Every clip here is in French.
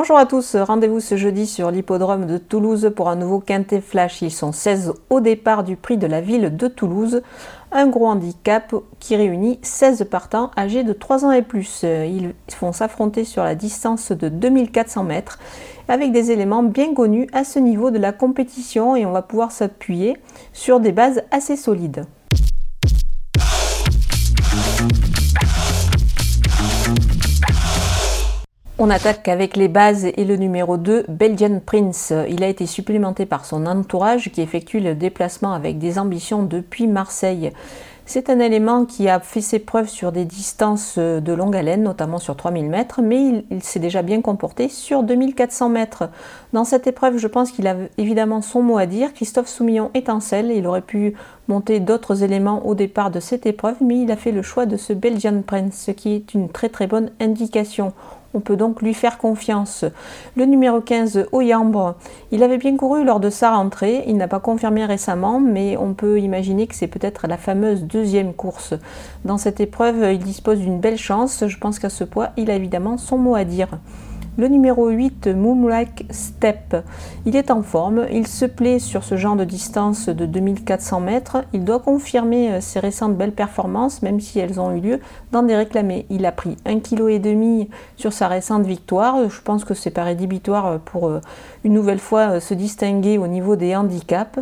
Bonjour à tous, rendez-vous ce jeudi sur l'hippodrome de Toulouse pour un nouveau quintet flash. Ils sont 16 au départ du prix de la ville de Toulouse. Un gros handicap qui réunit 16 partants âgés de 3 ans et plus. Ils vont s'affronter sur la distance de 2400 mètres avec des éléments bien connus à ce niveau de la compétition et on va pouvoir s'appuyer sur des bases assez solides. On attaque avec les bases et le numéro 2, Belgian Prince. Il a été supplémenté par son entourage qui effectue le déplacement avec des ambitions depuis Marseille. C'est un élément qui a fait ses preuves sur des distances de longue haleine, notamment sur 3000 mètres, mais il, s'est déjà bien comporté sur 2400 mètres. Dans cette épreuve, je pense qu'il a évidemment son mot à dire. Christophe Soumillon étincelle, il aurait pu monter d'autres éléments au départ de cette épreuve, mais il a fait le choix de ce Belgian Prince, ce qui est une très très bonne indication. On peut donc lui faire confiance. Le numéro 15, Oyambre, il avait bien couru lors de sa rentrée. Il n'a pas confirmé récemment, mais on peut imaginer que c'est peut-être la fameuse deuxième course. Dans cette épreuve, il dispose d'une belle chance. Je pense qu'à ce poids, il a évidemment son mot à dire. Le numéro 8, Moonlight Step, il est en forme, il se plaît sur ce genre de distance de 2400 mètres, il doit confirmer euh, ses récentes belles performances, même si elles ont eu lieu dans des réclamés. Il a pris 1,5 kg sur sa récente victoire, je pense que c'est pas rédhibitoire pour euh, une nouvelle fois euh, se distinguer au niveau des handicaps.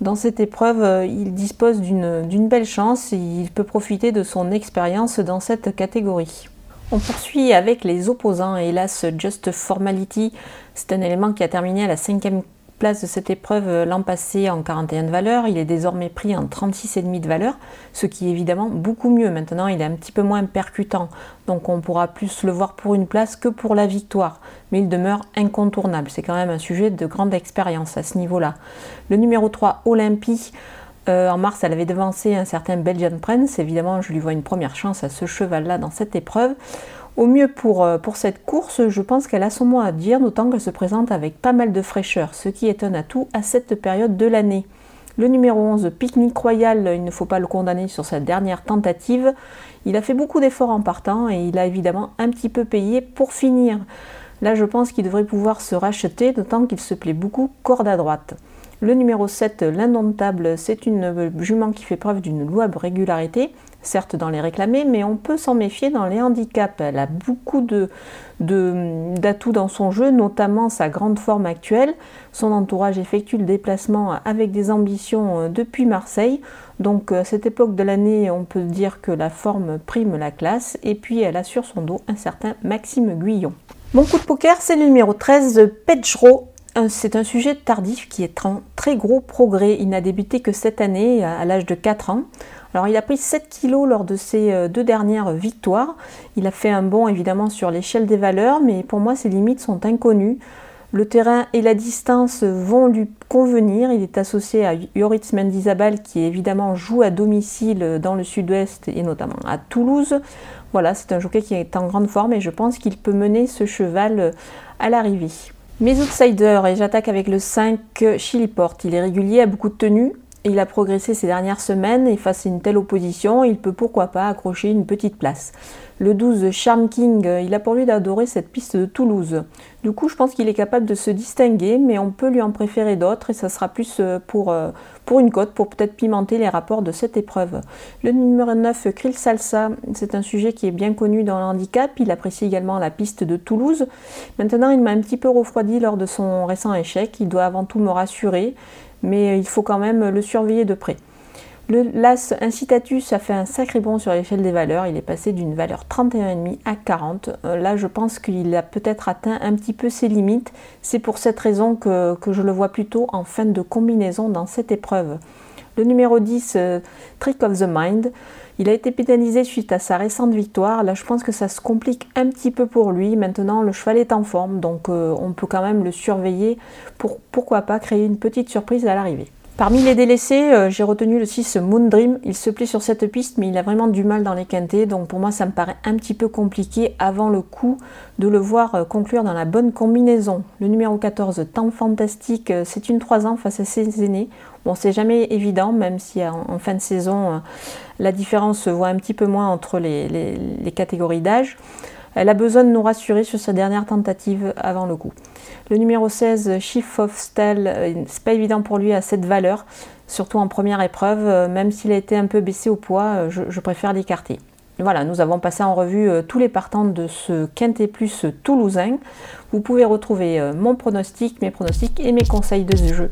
Dans cette épreuve, il dispose d'une belle chance et il peut profiter de son expérience dans cette catégorie. On poursuit avec les opposants. Hélas, Just Formality, c'est un élément qui a terminé à la cinquième place de cette épreuve l'an passé en 41 de valeur. Il est désormais pris en 36,5 de valeur, ce qui est évidemment beaucoup mieux. Maintenant, il est un petit peu moins percutant, donc on pourra plus le voir pour une place que pour la victoire. Mais il demeure incontournable. C'est quand même un sujet de grande expérience à ce niveau-là. Le numéro 3, Olympie. Euh, en mars, elle avait devancé un certain Belgian Prince. Évidemment, je lui vois une première chance à ce cheval-là dans cette épreuve. Au mieux pour, euh, pour cette course, je pense qu'elle a son mot à dire, d'autant qu'elle se présente avec pas mal de fraîcheur, ce qui est un atout à cette période de l'année. Le numéro 11, Picnic Royal, il ne faut pas le condamner sur sa dernière tentative. Il a fait beaucoup d'efforts en partant et il a évidemment un petit peu payé pour finir. Là, je pense qu'il devrait pouvoir se racheter, d'autant qu'il se plaît beaucoup corde à droite. Le numéro 7, l'indomptable, c'est une jument qui fait preuve d'une louable régularité, certes dans les réclamés, mais on peut s'en méfier dans les handicaps. Elle a beaucoup d'atouts dans son jeu, notamment sa grande forme actuelle. Son entourage effectue le déplacement avec des ambitions euh, depuis Marseille. Donc à cette époque de l'année, on peut dire que la forme prime la classe. Et puis elle a sur son dos un certain Maxime Guyon. Mon coup de poker, c'est le numéro 13, Petro c'est un sujet tardif qui est un très gros progrès. Il n'a débuté que cette année, à l'âge de 4 ans. Alors il a pris 7 kilos lors de ses euh, deux dernières victoires. Il a fait un bond évidemment sur l'échelle des valeurs, mais pour moi ses limites sont inconnues. Le terrain et la distance vont lui convenir. Il est associé à Yoritz Mendizabal qui évidemment joue à domicile dans le sud-ouest et notamment à Toulouse. Voilà, c'est un jockey qui est en grande forme et je pense qu'il peut mener ce cheval à l'arrivée. Mes outsiders, et j'attaque avec le 5 Chiliport. Il est régulier, a beaucoup de tenue. Il a progressé ces dernières semaines et face à une telle opposition, il peut pourquoi pas accrocher une petite place. Le 12 Charm King, il a pour lui d'adorer cette piste de Toulouse. Du coup, je pense qu'il est capable de se distinguer, mais on peut lui en préférer d'autres et ça sera plus euh, pour, euh, pour une cote, pour peut-être pimenter les rapports de cette épreuve. Le numéro 9, Krill Salsa, c'est un sujet qui est bien connu dans le handicap. Il apprécie également la piste de Toulouse. Maintenant, il m'a un petit peu refroidi lors de son récent échec. Il doit avant tout me rassurer mais il faut quand même le surveiller de près. Le LAS Incitatus a fait un sacré bond sur l'échelle des valeurs. Il est passé d'une valeur 31,5 à 40. Euh, là, je pense qu'il a peut-être atteint un petit peu ses limites. C'est pour cette raison que, je le vois plutôt en fin de combinaison dans cette épreuve. Le numéro 10, euh, Trick of the Mind, il a été pénalisé suite à sa récente victoire. Là, je pense que ça se complique un petit peu pour lui. Maintenant, le cheval est en forme, donc euh, on peut quand même le surveiller pour pourquoi pas créer une petite surprise à l'arrivée. Parmi les délaissés, euh, j'ai retenu le 6 Moon Dream. Il se plaît sur cette piste, mais il a vraiment du mal dans les quintés. Donc pour moi, ça me paraît un petit peu compliqué avant le coup de le voir euh, conclure dans la bonne combinaison. Le numéro 14, Temps Fantastique, euh, c'est une 3 ans face à ses aînés. Bon, c'est jamais évident, même si en, fin de saison, la différence se voit un petit peu moins entre les catégories d'âge. Elle a besoin de nous rassurer sur sa dernière tentative avant le coup. Le numéro 16, Chief of Style, euh, c'est pas évident pour lui à cette valeur, surtout en première épreuve. Euh, même s'il a été un peu baissé au poids, je, préfère l'écarter. Voilà, nous avons passé en revue tous les partants de ce Quintet Plus toulousain. Vous pouvez retrouver mon pronostic, mes pronostics et mes conseils de jeu.